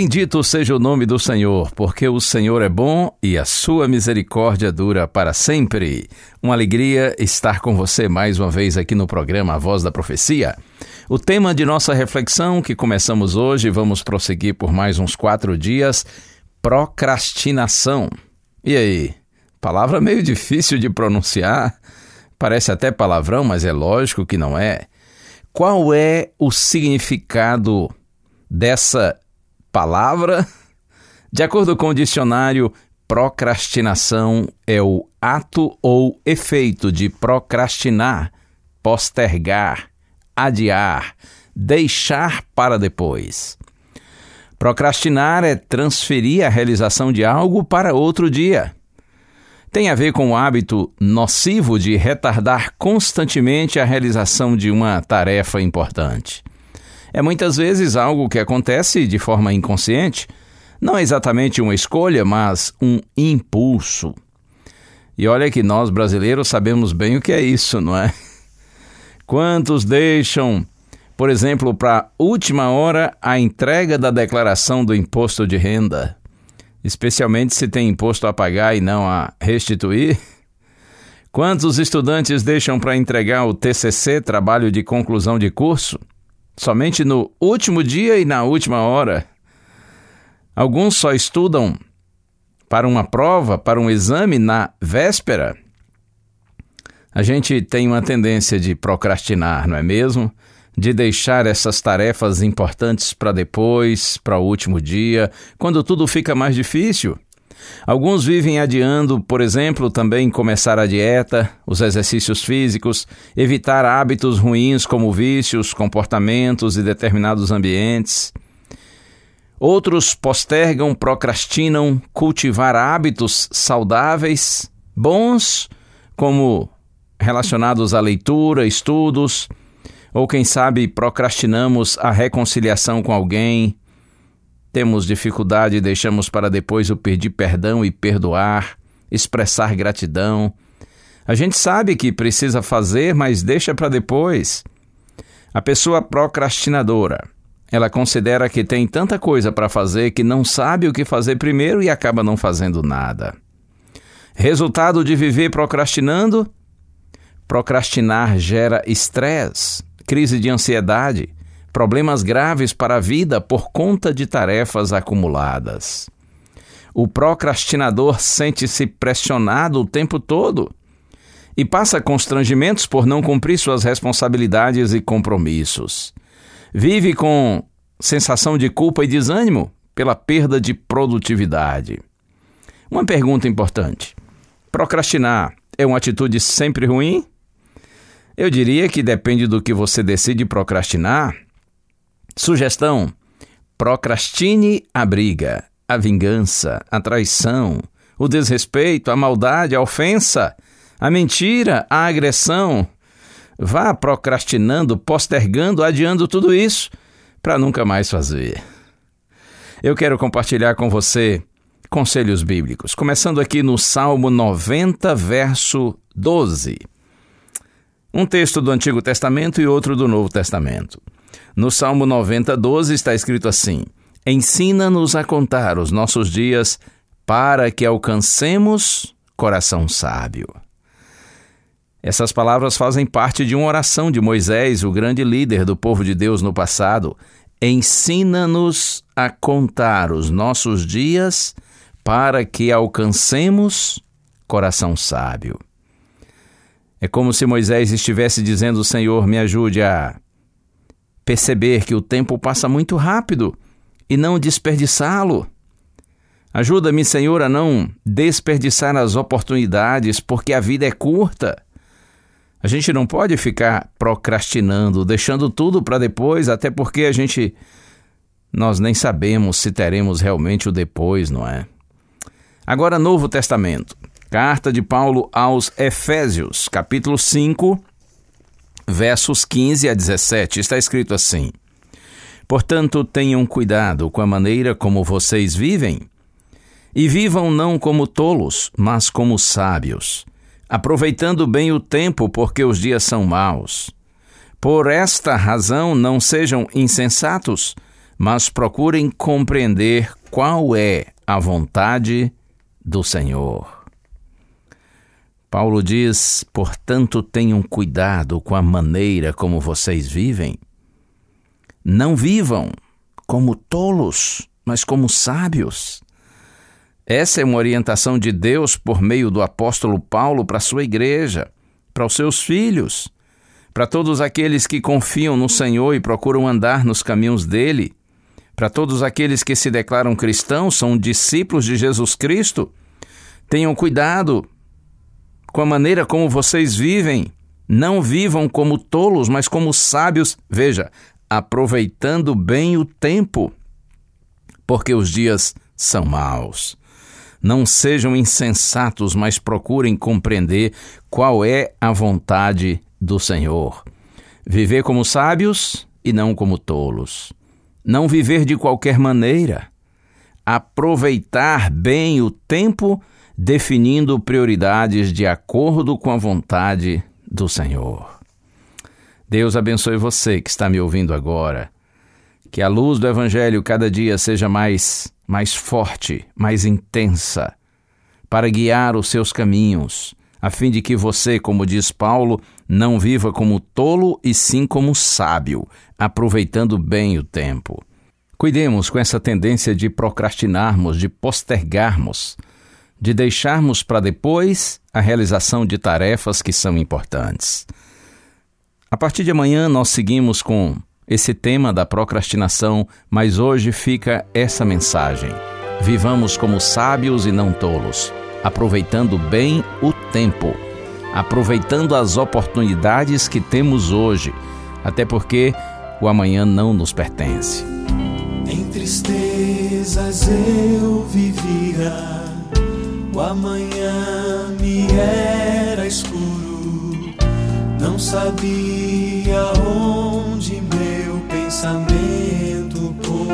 Bendito seja o nome do Senhor, porque o Senhor é bom e a sua misericórdia dura para sempre. Uma alegria estar com você mais uma vez aqui no programa A Voz da Profecia. O tema de nossa reflexão, que começamos hoje, vamos prosseguir por mais uns quatro dias: procrastinação. E aí? Palavra meio difícil de pronunciar, parece até palavrão, mas é lógico que não é. Qual é o significado dessa palavra? De acordo com o dicionário, procrastinação é o ato ou efeito de procrastinar, postergar, adiar, deixar para depois. Procrastinar é transferir a realização de algo para outro dia. Tem a ver com o hábito nocivo de retardar constantemente a realização de uma tarefa importante. É muitas vezes algo que acontece de forma inconsciente, não é exatamente uma escolha, mas um impulso. E olha que nós brasileiros sabemos bem o que é isso, não é? Quantos deixam, por exemplo, para última hora a entrega da declaração do imposto de renda, especialmente se tem imposto a pagar e não a restituir? Quantos estudantes deixam para entregar o TCC, trabalho de conclusão de curso, somente no último dia e na última hora? Alguns só estudam para uma prova, para um exame na véspera. A gente tem uma tendência de procrastinar, não é mesmo? De deixar essas tarefas importantes para depois, para o último dia, quando tudo fica mais difícil. Alguns vivem adiando, por exemplo, também começar a dieta, os exercícios físicos, evitar hábitos ruins como vícios, comportamentos e determinados ambientes. Outros postergam, procrastinam cultivar hábitos saudáveis, bons, como relacionados à leitura, estudos, ou quem sabe procrastinamos a reconciliação com alguém, temos dificuldade e deixamos para depois o pedir perdão e perdoar, expressar gratidão. A gente sabe que precisa fazer, mas deixa para depois. A pessoa procrastinadora, ela considera que tem tanta coisa para fazer que não sabe o que fazer primeiro e acaba não fazendo nada. Resultado de viver procrastinando? Procrastinar gera estresse, crise de ansiedade, problemas graves para a vida por conta de tarefas acumuladas. O procrastinador sente-se pressionado o tempo todo e passa constrangimentos por não cumprir suas responsabilidades e compromissos. Vive com sensação de culpa e desânimo pela perda de produtividade. Uma pergunta importante: procrastinar é uma atitude sempre ruim? Eu diria que depende do que você decide procrastinar. Sugestão: procrastine a briga, a vingança, a traição, o desrespeito, a maldade, a ofensa, a mentira, a agressão. Vá procrastinando, postergando, adiando tudo isso para nunca mais fazer. Eu quero compartilhar com você conselhos bíblicos. Começando aqui no Salmo 90, verso 12. Um texto do Antigo Testamento e outro do Novo Testamento. No Salmo 90, 12 está escrito assim: Ensina-nos a contar os nossos dias para que alcancemos coração sábio. Essas palavras fazem parte de uma oração de Moisés, o grande líder do povo de Deus no passado. Ensina-nos a contar os nossos dias para que alcancemos coração sábio. É como se Moisés estivesse dizendo: Senhor, me ajude a perceber que o tempo passa muito rápido e não desperdiçá-lo. Ajuda-me, Senhor, a não desperdiçar as oportunidades, porque a vida é curta. A gente não pode ficar procrastinando, deixando tudo para depois, até porque a gente nós nem sabemos se teremos realmente o depois, não é? Agora, Novo Testamento. Carta de Paulo aos Efésios, capítulo 5, versos 15 a 17. Está escrito assim: Portanto, tenham cuidado com a maneira como vocês vivem, e vivam não como tolos, mas como sábios, aproveitando bem o tempo, porque os dias são maus. Por esta razão, não sejam insensatos, mas procurem compreender qual é a vontade do Senhor. Paulo diz: portanto, tenham cuidado com a maneira como vocês vivem. Não vivam como tolos, mas como sábios. Essa é uma orientação de Deus por meio do apóstolo Paulo para sua igreja, para os seus filhos, para todos aqueles que confiam no Senhor e procuram andar nos caminhos dele, para todos aqueles que se declaram cristãos, são discípulos de Jesus Cristo. Tenham cuidado com a maneira como vocês vivem. Não vivam como tolos, mas como sábios. Veja, aproveitando bem o tempo, porque os dias são maus. Não sejam insensatos, mas procurem compreender qual é a vontade do Senhor. Viver como sábios e não como tolos. Não viver de qualquer maneira. Aproveitar bem o tempo definindo prioridades de acordo com a vontade do Senhor. Deus abençoe você que está me ouvindo agora. Que a luz do Evangelho cada dia seja mais, mais forte, mais intensa, para guiar os seus caminhos, a fim de que você, como diz Paulo, não viva como tolo e sim como sábio, aproveitando bem o tempo. Cuidemos com essa tendência de procrastinarmos, de postergarmos de deixarmos para depois a realização de tarefas que são importantes. A partir de amanhã nós seguimos com esse tema da procrastinação, mas hoje fica essa mensagem. Vivamos como sábios e não tolos, aproveitando bem o tempo, aproveitando as oportunidades que temos hoje, até porque o amanhã não nos pertence. Em tristezas eu vivia o amanhã me era escuro, não sabia onde meu pensamento pôr.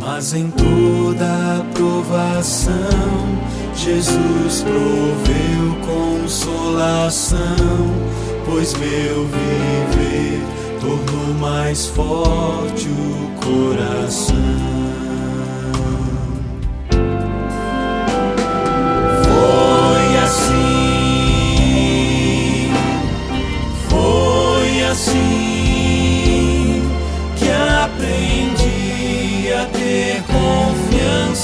Mas em toda provação, Jesus proveu consolação, pois meu viver tornou mais forte o coração.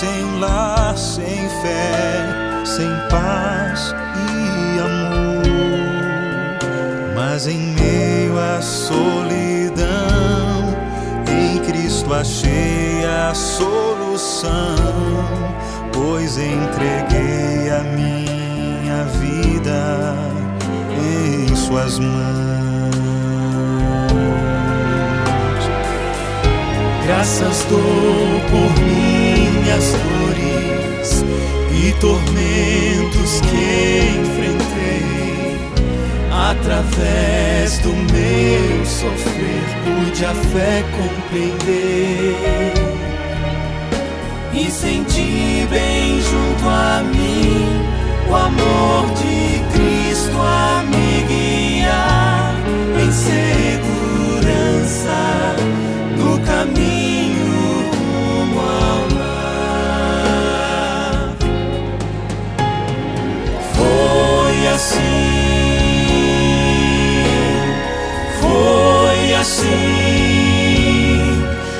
sem lar, sem fé, sem paz e amor. Mas em meio à solidão, em Cristo achei a solução, pois entreguei a minha vida em Suas mãos. Graças dou por minhas dores e tormentos que enfrentei. Através do meu sofrer, pude a fé compreender e senti bem junto a mim o amor de Cristo a me guiar em segurança no caminho assim, foi assim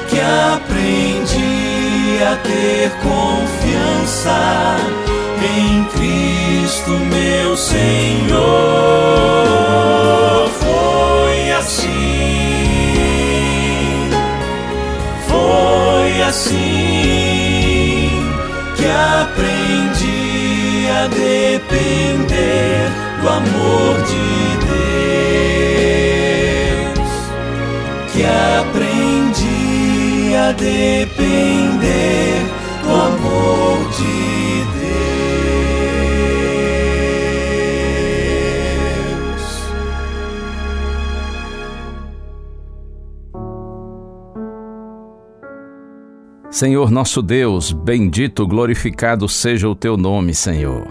que aprendi a ter confiança em Cristo, meu Senhor. Foi assim, foi assim a depender do amor de Deus, que aprendi a depender do amor de Deus. Senhor nosso Deus, bendito, glorificado seja o teu nome, Senhor.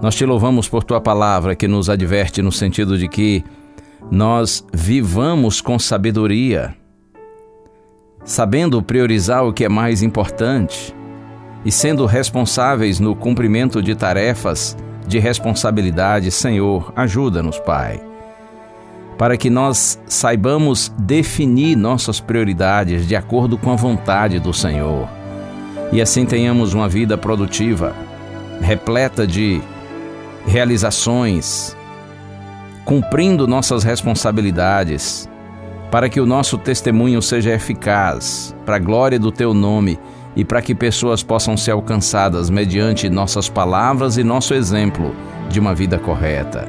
Nós te louvamos por tua palavra que nos adverte no sentido de que nós vivamos com sabedoria, sabendo priorizar o que é mais importante e sendo responsáveis no cumprimento de tarefas de responsabilidade. Senhor, ajuda-nos, Pai, para que nós saibamos definir nossas prioridades de acordo com a vontade do Senhor e assim tenhamos uma vida produtiva, repleta de realizações, cumprindo nossas responsabilidades, para que o nosso testemunho seja eficaz, para a glória do Teu nome e para que pessoas possam ser alcançadas mediante nossas palavras e nosso exemplo de uma vida correta.